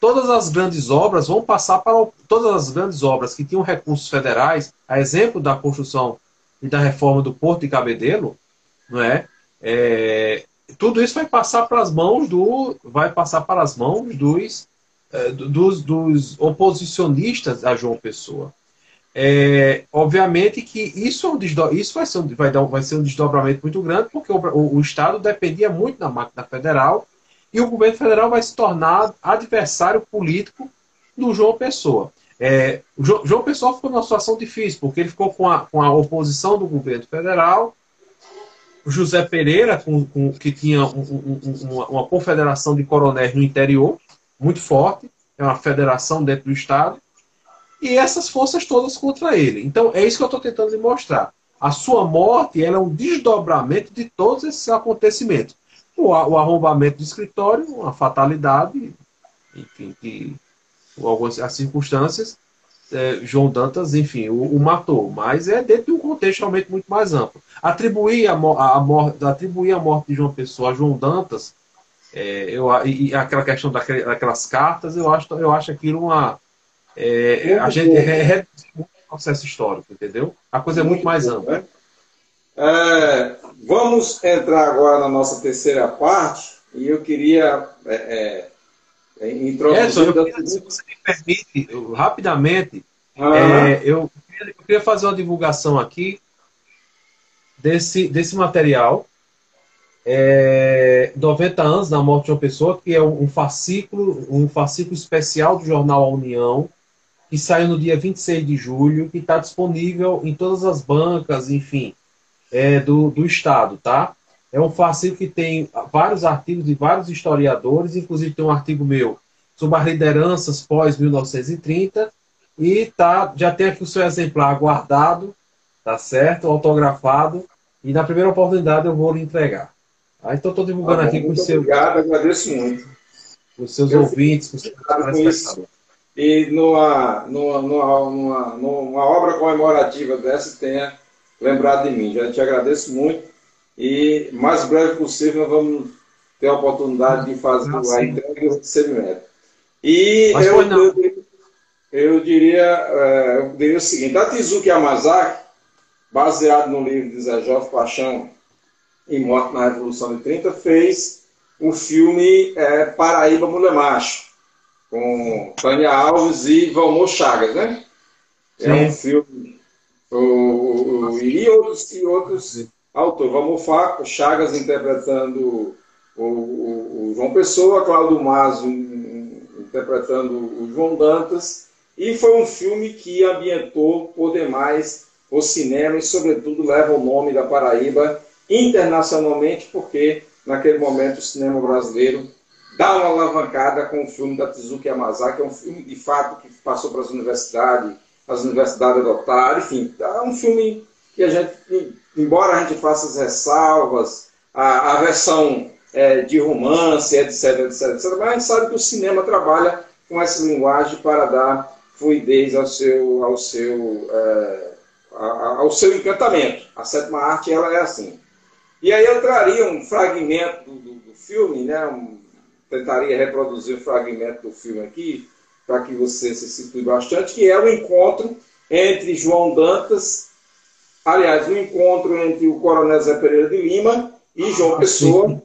Speaker 2: Todas as grandes obras vão passar para todas as grandes obras que tinham recursos federais, a exemplo da construção e da reforma do Porto de Cabedelo, não é? é tudo isso vai passar para as mãos do vai passar para as mãos dos, é, dos, dos oposicionistas a João Pessoa. É, obviamente que isso, é isso vai, ser um, vai, dar, vai ser um desdobramento muito grande, porque o, o, Estado dependia muito da máquina federal e o governo federal vai se tornar adversário político do João Pessoa. É, João, Pessoa ficou numa situação difícil, porque ele ficou com a, com a oposição do governo federal, José Pereira, com, com que tinha um, um, uma, uma confederação de coronéis no interior, muito forte, é uma federação dentro do Estado, e essas forças todas contra ele. Então, é isso que eu estou tentando lhe mostrar. A sua morte ela é um desdobramento de todos esses acontecimentos. O, o arrombamento do escritório, uma fatalidade, enfim, que algumas as circunstâncias, é, João Dantas, enfim, o, o, matou. Mas é dentro de um contexto realmente muito mais amplo. Atribuir a, a, a, morte, atribuir a morte de João Pessoa a João Dantas, é, eu, e, e aquela questão daquelas cartas, eu acho, eu acho aquilo uma é, a gente reduz o processo histórico, entendeu? A coisa é muito mais ampla.
Speaker 1: É, vamos entrar agora na nossa terceira parte e eu queria é, é, introduzir.
Speaker 2: Edson, eu queria, se você me permite, eu, rapidamente, ah. É, eu, eu, queria fazer uma divulgação aqui. desse, desse material. É, 90 anos da morte de uma pessoa, que é um fascículo, um fascículo especial do jornal A União, que saiu no dia 26 de julho, que está disponível em todas as bancas, enfim, é, do, do Estado, tá? É um fascículo que tem vários artigos de vários historiadores, inclusive tem um artigo meu sobre as lideranças pós-1930, e tá, já tem aqui o seu exemplar guardado, tá certo? Autografado, e na primeira oportunidade eu vou lhe entregar. Ah, então estou divulgando
Speaker 1: ah,
Speaker 2: aqui
Speaker 1: com os seus. Obrigado, agradeço muito.
Speaker 2: Com os seus eu ouvintes, com os
Speaker 1: seus E numa, numa, numa, numa, obra comemorativa dessa, tenha lembrado de mim. Já te agradeço muito. E mais breve possível nós vamos ter a oportunidade de fazer ah, a entrega e o recebimento. E eu, eu, eu, diria, é, eu diria o seguinte: a Tizuki Yamazaki, baseado no livro de Zé Jovem Paixão e Morte na Revolução de 30, fez o filme é, Paraíba Mulher Macho, com Tânia Alves e Valmor Chagas, né? Sim. É um filme. O, o, o, e outros, e outros autores. Valmor Chagas interpretando o, o, João Pessoa, Cláudio Mazo interpretando o João Dantas. E foi um filme que ambientou por demais o cinema e, sobretudo, leva o nome da Paraíba internacionalmente, porque naquele momento o cinema brasileiro dá uma alavancada com o filme da Tizuki Yamazaki, que é um filme de fato que passou para as universidades, as universidades adotaram, enfim, é um filme que a gente, embora a gente faça as ressalvas, a, a versão é, de romance, etc, etc, etc, mas a gente sabe que o cinema trabalha com essa linguagem para dar fluidez ao seu, ao seu, é, ao seu encantamento. A sétima arte ela é assim. E aí eu traria um fragmento do, do, do filme, né? Um, tentaria reproduzir um fragmento do filme aqui, para que você se situe bastante, que é o encontro entre João Dantas, aliás, o um encontro entre o Coronel Zé Pereira de Lima e João ah, Pessoa,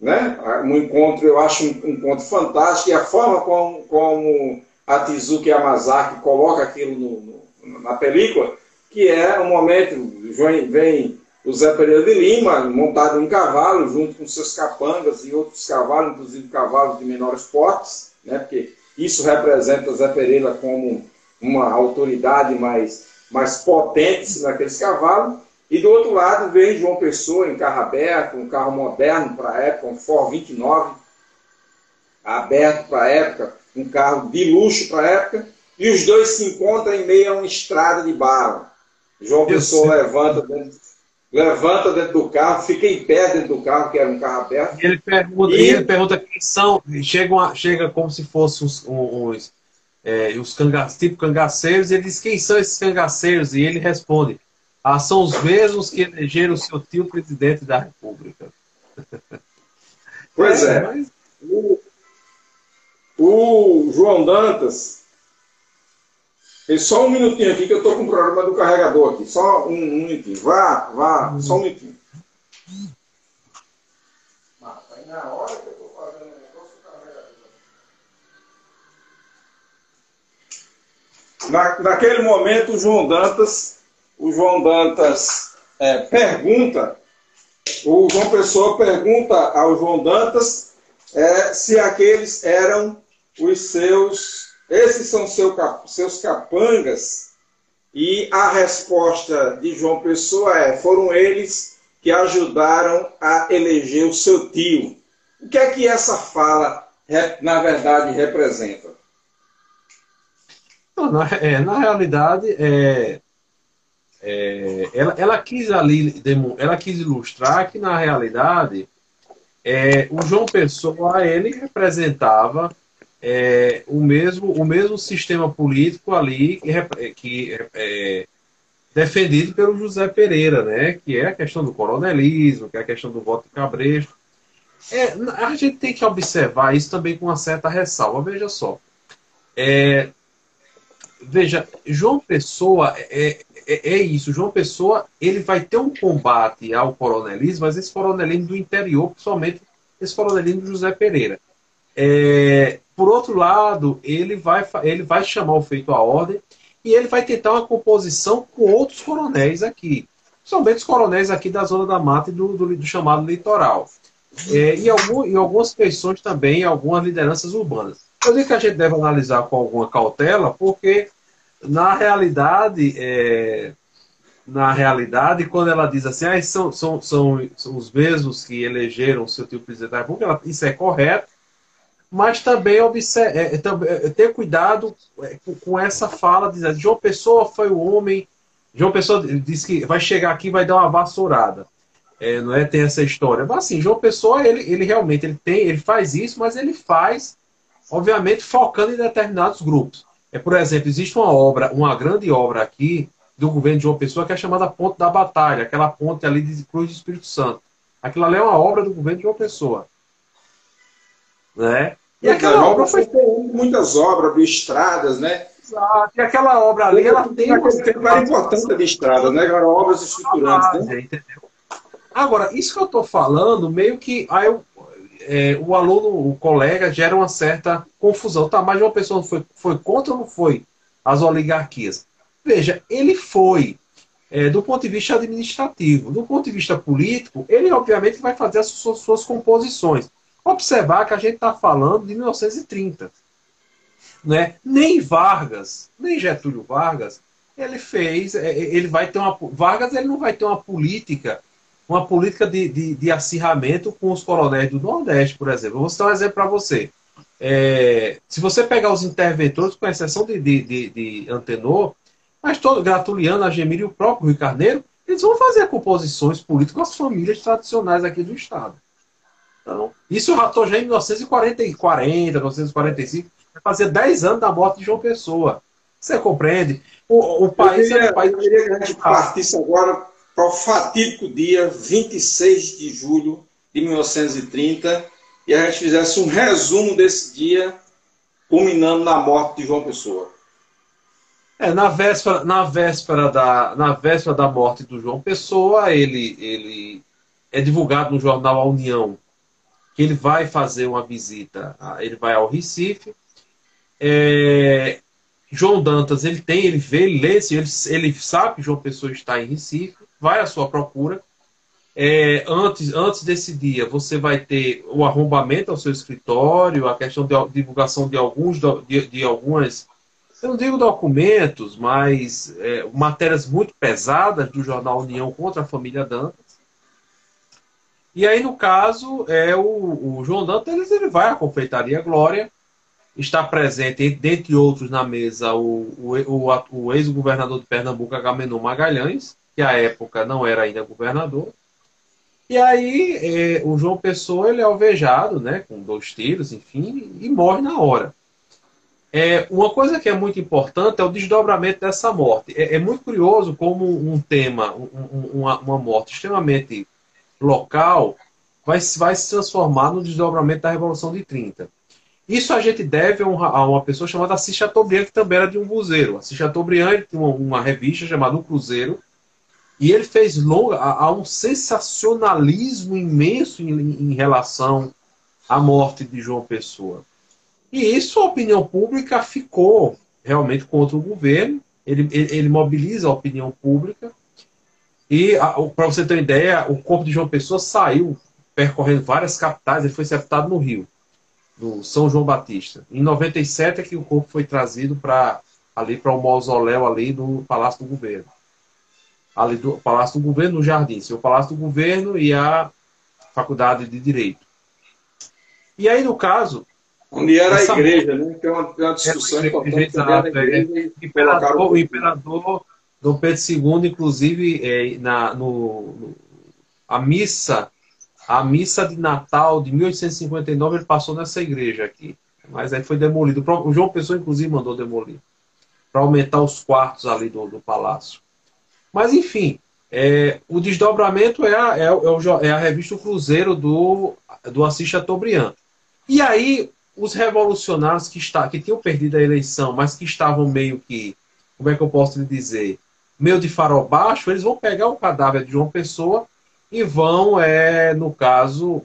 Speaker 1: né? Um encontro, eu acho um encontro fantástico, e a forma como, como a Tizuki Yamazaki coloca aquilo no, no, na película, que é um momento, vem, vem o Zé Pereira de Lima, montado em um cavalo, junto com seus capangas e outros cavalos, inclusive cavalos de menores portes, né, porque isso representa Zé Pereira como uma autoridade mais, mais potente naqueles cavalos. E do outro lado vem João Pessoa em carro aberto, um carro moderno para a época, um Ford 29, aberto para a época, um carro de luxo para a época, e os dois se encontram em meio a uma estrada de bala. João Pessoa levanta dentro levanta dentro do carro, fica em pé dentro do carro, que era um carro aberto.
Speaker 2: E ele pergunta, e... ele pergunta quem são, chega, chega como se fossem os, os, é, tipo cangaceiros, e ele diz quem são esses cangaceiros, e ele responde, ah, são os mesmos que elegeram o seu tio presidente da República.
Speaker 1: Pois é. é. Mas... O, o João Dantas, e só um minutinho aqui que eu estou com o problema do carregador aqui. Só um, um minutinho. Vá, vá, só um minutinho. Mas aí na hora que eu estou fazendo o negócio do carregador. Na, naquele momento, o João Dantas, o João Dantas é, pergunta, o João Pessoa pergunta ao João Dantas é, se aqueles eram os seus esses são seu, seus capangas. E a resposta de João Pessoa é: foram eles que ajudaram a eleger o seu tio. O que é que essa fala, na verdade, representa?
Speaker 2: na, é, na realidade, é, é, ela, ela, quis ali, ela quis ilustrar que, na realidade, é, o João Pessoa, ele representava é, o, mesmo, o mesmo sistema político ali que, que é, defendido pelo José Pereira, né? que é a questão do coronelismo, que é a questão do voto cabresto. É, a gente tem que observar isso também com uma certa ressalva. Veja só. É, veja, João Pessoa é, é, é, isso. João Pessoa ele vai ter um combate ao coronelismo, mas esse coronelismo do interior, principalmente esse coronelismo do José Pereira. É, por outro lado, ele vai, ele vai chamar o feito à ordem e ele vai tentar uma composição com outros coronéis aqui. principalmente os coronéis aqui da Zona da Mata e do, do, do chamado litoral. É, e, algum, e algumas pessoas também, algumas lideranças urbanas. Eu digo que a gente deve analisar com alguma cautela, porque na realidade, é, na realidade, quando ela diz assim, ah, são, são, são, são os mesmos que elegeram o seu tio presidente da República, ela, isso é correto, mas também observe, é, é, ter cuidado é, com, essa fala, diz, João Pessoa foi o homem, João Pessoa disse que vai chegar aqui e vai dar uma vassourada. É, não é? Tem essa história. Mas assim, João Pessoa, ele, ele realmente ele tem, ele faz isso, mas ele faz, obviamente, focando em determinados grupos. É, por exemplo, existe uma obra, uma grande obra aqui do governo de João Pessoa que é chamada Ponte da Batalha, aquela ponte ali de Cruz do Espírito Santo. Aquilo ali é uma obra do governo de João Pessoa. Né?
Speaker 1: E aquela obra foi muitas obras, de estradas, né?
Speaker 2: Exato. E aquela obra ali, ela tem uma
Speaker 1: tempo importância de estrada, né? Agora, obras estruturantes, né? Entendeu?
Speaker 2: Agora, isso que eu estou falando, meio que aí eu, é, o aluno, o colega, gera uma certa confusão. Tá, mas uma pessoa foi, foi contra ou não foi as oligarquias? Veja, ele foi é, do ponto de vista administrativo. Do ponto de vista político, ele obviamente vai fazer as suas, suas composições. Observar que a gente está falando de 1930. Né? Nem Vargas, nem Getúlio Vargas, ele fez, é, ele vai ter uma. Vargas ele não vai ter uma política uma política de, de, de acirramento com os coronéis do Nordeste, por exemplo. Eu vou citar um exemplo para você. É, se você pegar os interventores, com exceção de, de, de, de Antenor, mas todo Gratuliano, Agemir e o próprio Rui Carneiro, eles vão fazer composições políticas com as famílias tradicionais aqui do Estado. Então, isso eu já estou já em 1940, 40, 1945, vai fazer 10 anos da morte de João Pessoa. Você compreende? O, o país
Speaker 1: queria,
Speaker 2: é um país. Eu
Speaker 1: queria que a gente partisse agora para o fatídico dia 26 de julho de 1930 e a gente fizesse um resumo desse dia, culminando na morte de João Pessoa.
Speaker 2: É, na véspera, na véspera da, na véspera da morte do João Pessoa, ele, ele é divulgado no jornal A União ele vai fazer uma visita, ele vai ao Recife. É, João Dantas, ele tem, ele vê, ele lê, ele, ele sabe que João Pessoa está em Recife vai à sua procura. É, antes, antes desse dia, você vai ter o arrombamento ao seu escritório, a questão de divulgação de alguns de, de algumas, eu não digo documentos, mas é, matérias muito pesadas do jornal União contra a família Dantas. E aí, no caso, é o, o João Dantas ele vai à Confeitaria Glória, está presente, dentre outros, na mesa, o, o, o, o ex-governador de Pernambuco, Agamenon Magalhães, que à época não era ainda governador. E aí é, o João Pessoa ele é alvejado, né, com dois tiros, enfim, e morre na hora. É, uma coisa que é muito importante é o desdobramento dessa morte. É, é muito curioso como um tema, um, uma, uma, morte extremamente local, vai, vai se transformar no desdobramento da Revolução de 30. Isso a gente deve a, um, a uma pessoa chamada Assis Chateaubriand, que também era de um buzeiro. Assis Chateaubriand tinha uma, uma revista chamada O Cruzeiro, e ele fez longa, há um sensacionalismo imenso em, em, relação à morte de João Pessoa. E isso a opinião pública ficou realmente contra o governo. Ele, ele, ele mobiliza a opinião pública. E, para você ter uma ideia, o corpo de João Pessoa saiu percorrendo várias capitais. Ele foi sepultado no Rio, no São João Batista. Em 97 é que o corpo foi trazido para ali para o mausoléu ali do Palácio do Governo ali do Palácio do Governo, no Jardim, o Palácio do Governo e a Faculdade de Direito. E aí, no caso.
Speaker 1: Onde era a igreja, né? Tem uma, uma discussão importante. Exato,
Speaker 2: é, imperador, o imperador Dom Pedro II, inclusive, é, na, no, no, a missa a missa de Natal de 1859 ele passou nessa igreja aqui. Mas aí foi demolido. O João Pessoa, inclusive, mandou demolir. Para aumentar os quartos ali do, do palácio. Mas, enfim, é, o desdobramento é a, é, é, é a revista o Cruzeiro do, do Assis Chateaubriand. E aí, os revolucionários que, está, que tinham perdido a eleição, mas que estavam meio que, como é que eu posso lhe dizer, meio de farol baixo, eles vão pegar o cadáver de João Pessoa e vão, é, no caso,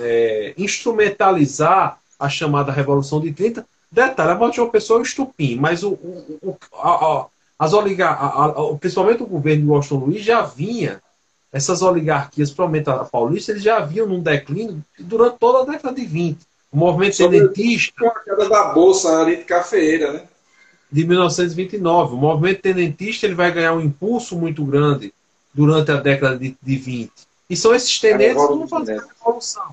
Speaker 2: é, instrumentalizar a chamada Revolução de 30. Detalhe, a morte de João Pessoa é o estupim, mas o, o, o a, a, as oligar, principalmente o governo de Washington Luiz já vinha essas oligarquias, principalmente a paulista, eles já haviam num declínio durante toda a década de 20. O movimento Sobre tenentista.
Speaker 1: Com a queda da bolsa ali de cafeeira, né?
Speaker 2: De 1929. O movimento tenentista ele vai ganhar um impulso muito grande durante a década de, de 20. E são esses tenentes que vão fazer a revolução.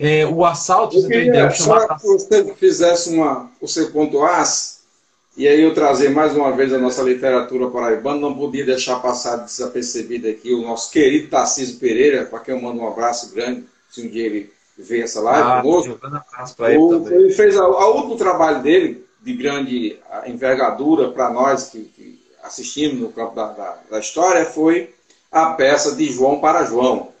Speaker 2: É, o assalto,
Speaker 1: eu queria, só que você fizesse uma, você pontuasse, e aí eu trazer mais uma vez a nossa literatura paraibana, não podia deixar passar desapercebido aqui o nosso querido Tarcísio Pereira, para quem eu mando um abraço grande, se um dia ele ver essa live ah, conosco. O, ele fez o, o último trabalho dele, de grande envergadura para nós que, que, assistimos no campo da, da, da história, foi a peça de João para João,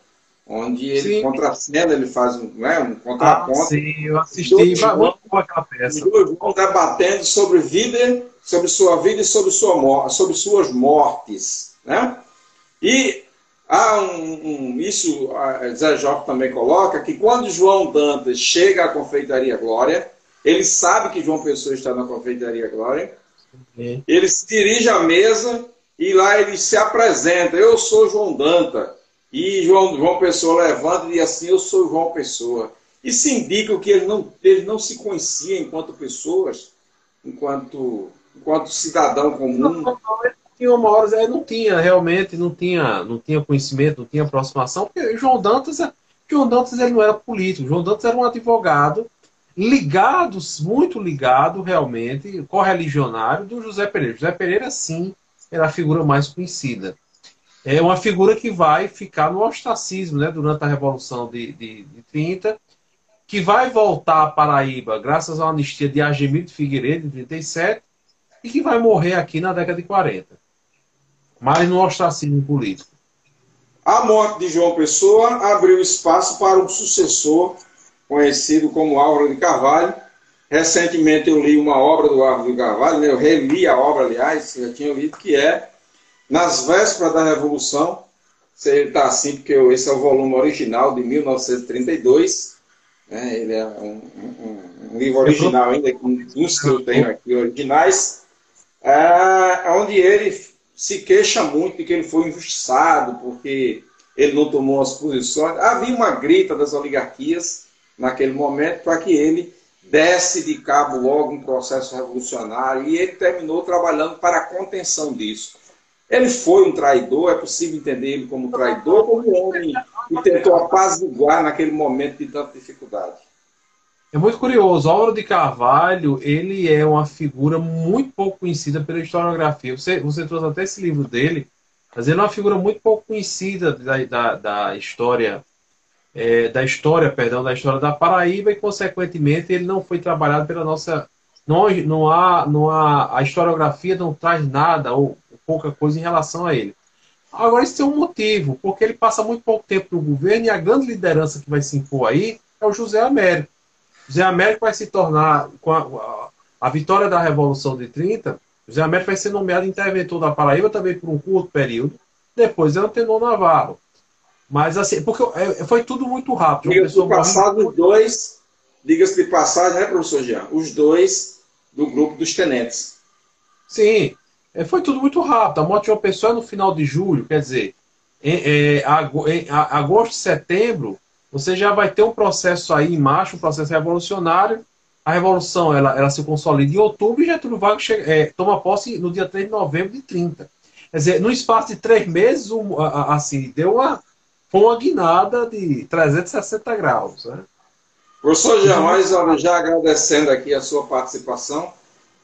Speaker 1: onde ele sim. contracena, ele faz um, né, um contraponto. Ah,
Speaker 2: sim, eu assisti, João, aquela peça.
Speaker 1: Dois João debatendo sobre vida, sobre sua vida e sobre, sua, sobre suas mortes. Né? E há um, um isso Zé Jó também coloca, que quando João Dantas chega à Confeitaria Glória, ele sabe que João Pessoa está na Confeitaria Glória, sim. ele se dirige à mesa e lá ele se apresenta, eu sou João Danta. E João, João Pessoa levanta e diz assim, eu sou João Pessoa. Isso indica que eles não, eles não se conheciam enquanto pessoas, enquanto, enquanto cidadão comum. Não, não,
Speaker 2: tinha uma hora, não tinha, realmente, não tinha, não tinha conhecimento, não tinha aproximação, porque João Dantas, João Dantas ele não era político, João Dantas era um advogado ligado, muito ligado realmente, correligionário do José Pereira. José Pereira, sim, era a figura mais conhecida. É uma figura que vai ficar no ostracismo né, durante a Revolução de, de, de 30, que vai voltar à Paraíba graças à anistia de Argemiro Figueiredo, em 37, e que vai morrer aqui na década de 40. Mas no ostracismo político.
Speaker 1: A morte de João Pessoa abriu espaço para um sucessor conhecido como Álvaro de Carvalho, Recentemente eu li uma obra do Árvore do Carvalho, né? eu reli a obra, aliás, já tinha lido, que é Nas Vésperas da Revolução. Ele está assim, porque esse é o volume original de 1932. Né? Ele é um, um, um livro original ainda, uns que eu tenho aqui originais, é, onde ele se queixa muito de que ele foi injustiçado, porque ele não tomou as posições. Havia uma grita das oligarquias naquele momento para que ele desce de cabo logo um processo revolucionário e ele terminou trabalhando para a contenção disso. Ele foi um traidor, é possível entender ele como traidor, como homem que tentou apaziguar naquele momento de tanta dificuldade.
Speaker 2: É muito curioso. Álvaro de Carvalho, ele é uma figura muito pouco conhecida pela historiografia. Você, você trouxe até esse livro dele, mas ele é uma figura muito pouco conhecida da, da, da história é, da história, perdão, da história da Paraíba e, consequentemente, ele não foi trabalhado pela nossa. Não, não, há, não há. A historiografia não traz nada ou pouca coisa em relação a ele. Agora, isso tem um motivo, porque ele passa muito pouco tempo no governo e a grande liderança que vai se impor aí é o José Américo. José Américo vai se tornar, com a, a vitória da Revolução de 30, José Américo vai ser nomeado interventor da Paraíba também por um curto período, depois é o tenor Navarro. Mas assim, porque é, foi tudo muito rápido.
Speaker 1: Diga-se de passagem, os dois, diga-se de passagem, né, professor Jean? Os dois do grupo dos tenentes.
Speaker 2: Sim, é, foi tudo muito rápido. A morte de uma pessoa é no final de julho, quer dizer, em, em agosto, setembro, você já vai ter um processo aí em marcha, um processo revolucionário. A revolução ela, ela se consolida em outubro e Getúlio Vargas chega, é, toma posse no dia 3 de novembro de 30. Quer dizer, no espaço de três meses, um, assim, deu uma, foi uma guinada de 360 graus. Né?
Speaker 1: Professor Jamais, já agradecendo aqui a sua participação.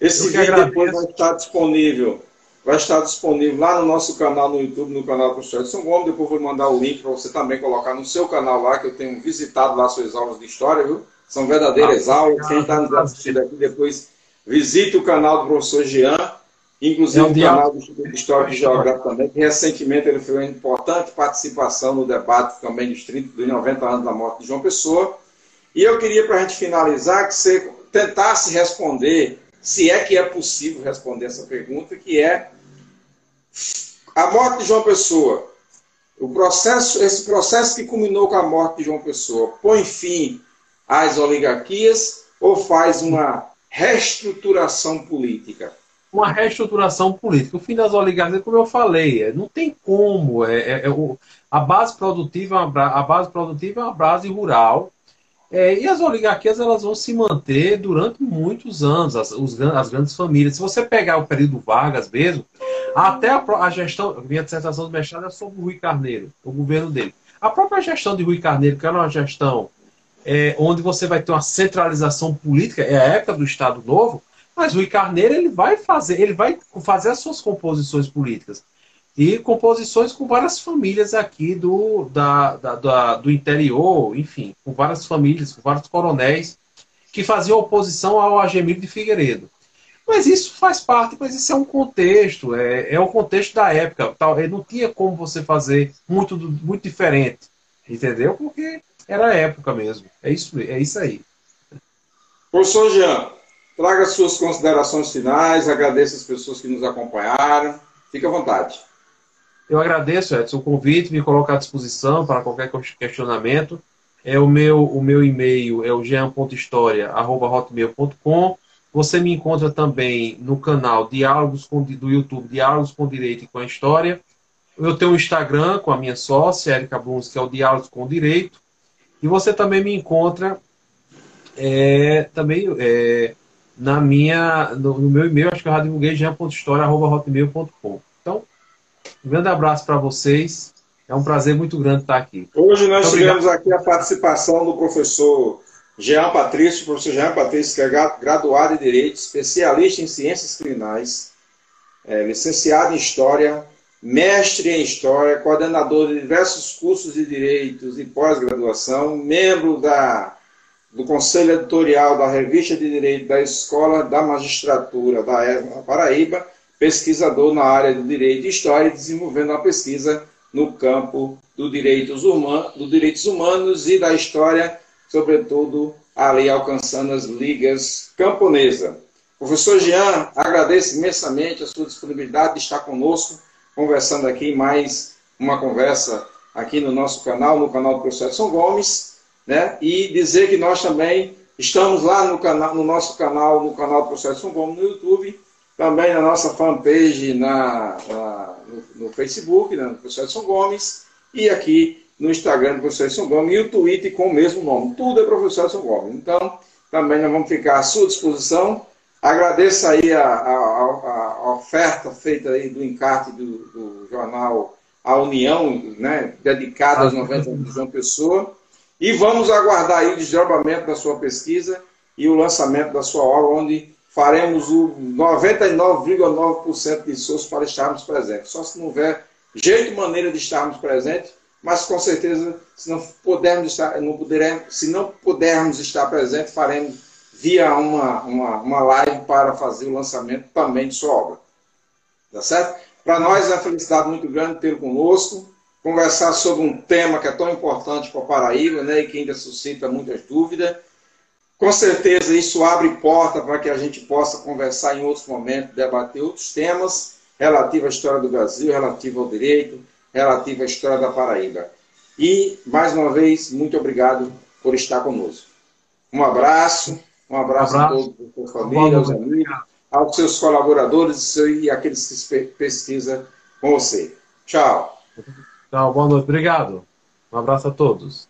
Speaker 1: Esse vídeo agradeço. depois vai estar disponível. Vai estar disponível lá no nosso canal no YouTube, no canal do professor Edson Gomes. Depois vou mandar o link para você também colocar no seu canal lá, que eu tenho visitado lá suas aulas de história, viu? São verdadeiras ah, aulas. Quem está nos assistindo aqui depois, visite o canal do professor Jean Inclusive é um o canal do Instituto Histórico e Geográfico também, que recentemente ele fez uma importante participação no debate também dos 30, dos 90 anos da morte de João Pessoa. E eu queria, para a gente finalizar, que você tentasse responder, se é que é possível responder essa pergunta, que é a morte de João Pessoa, o processo, esse processo que culminou com a morte de João Pessoa, põe fim às oligarquias ou faz uma reestruturação política?
Speaker 2: Uma reestruturação política. O fim das oligarquias, como eu falei, é, não tem como. É, é, é a base produtiva, a base produtiva é uma base rural. É, e as oligarquias elas vão se manter durante muitos anos, as, os, as grandes famílias. Se você pegar o período Vargas mesmo, até a, a gestão, minha dissertação do mestrado é sobre o Rui Carneiro, o governo dele. A própria gestão de Rui Carneiro, que era uma gestão é, onde você vai ter uma centralização política, é a época do Estado Novo, mas Rui Carneiro ele vai fazer, ele vai fazer as suas composições políticas. E composições com várias famílias aqui do, da, da, da, do interior, enfim, com várias famílias, com vários coronéis que faziam oposição ao Agemir de Figueiredo. Mas isso faz parte, mas isso é um contexto, é, é o contexto da época. Tal, não tinha como você fazer muito, muito diferente, entendeu? Porque era a época mesmo. É isso, é isso aí.
Speaker 1: Professor Jean, traga suas considerações finais, agradeço as pessoas que nos acompanharam. Fique à vontade.
Speaker 2: Eu agradeço, Edson, o convite, me colocar à disposição para qualquer questionamento. É o meu, o meu e-mail é o jean.história.hotmail.com. Você me encontra também no canal Diálogos com, do YouTube, Diálogos com Direito e com a História. Eu tenho um Instagram com a minha sócia, Erika Bruns, que é o Diálogos com Direito. E você também me encontra é, também é, na minha, no, no, meu e-mail, acho que eu já divulguei, jean.história.hotmail.com. Então, um grande abraço para vocês. É um prazer muito grande estar aqui.
Speaker 1: Hoje nós muito tivemos obrigado. aqui a participação do professor Jean Patrício, professor Jean Patrício, que é graduado em Direito, especialista em Ciências Criminais, é, licenciado em História, mestre em História, coordenador de diversos cursos de Direitos e pós-graduação, membro da, do Conselho Editorial da Revista de Direito da Escola da Magistratura da Paraíba, pesquisador na área do Direito e História, desenvolvendo uma pesquisa no campo do direitos, humanos, do direitos humanos e da história, sobretudo ali alcançando as ligas camponesas. Professor Jean, agradeço imensamente a sua disponibilidade de estar conosco conversando aqui mais uma conversa aqui no nosso canal, no canal do professor Edson Gomes, né? E dizer que nós também estamos lá no, canal, no nosso canal, no canal Edson Gomes no YouTube, também na nossa fanpage na, na no, no, Facebook, né, no Gomes, e aqui no Instagram do professor Gomes e o Twitter com o mesmo nome. Tudo é professor Edson Gomes. Então, também nós vamos ficar à sua disposição Agradeço aí a, a, a, oferta feita aí do encarte do, do jornal A União, né, dedicado aos 90 anos de João Pessoa. E vamos aguardar aí o desdobramento da sua pesquisa e o lançamento da sua obra, onde faremos o 99,9% de esforço para estarmos presentes. Só se não houver jeito e maneira de estarmos presentes, mas com certeza, se não pudermos estar, não pudermos, se não pudermos estar presentes, faremos via uma, uma, uma live para fazer o lançamento também de sua obra. Tá certo? Para nós é uma felicidade muito grande tê-lo conosco, conversar sobre um tema que é tão importante para a Paraíba né, e que ainda suscita muitas dúvidas. Com certeza isso abre porta para que a gente possa conversar em outros momentos, debater outros temas relativos à história do Brasil, relativo ao direito, relativo à história da Paraíba. E, mais uma vez, muito obrigado por estar conosco. Um abraço. Um abraço, um abraço. a todos, a sua família, aos amigos, aos seus colaboradores e aqueles que pesquisam com você. Tchau.
Speaker 2: Tchau, boa noite. Obrigado. Um abraço a todos.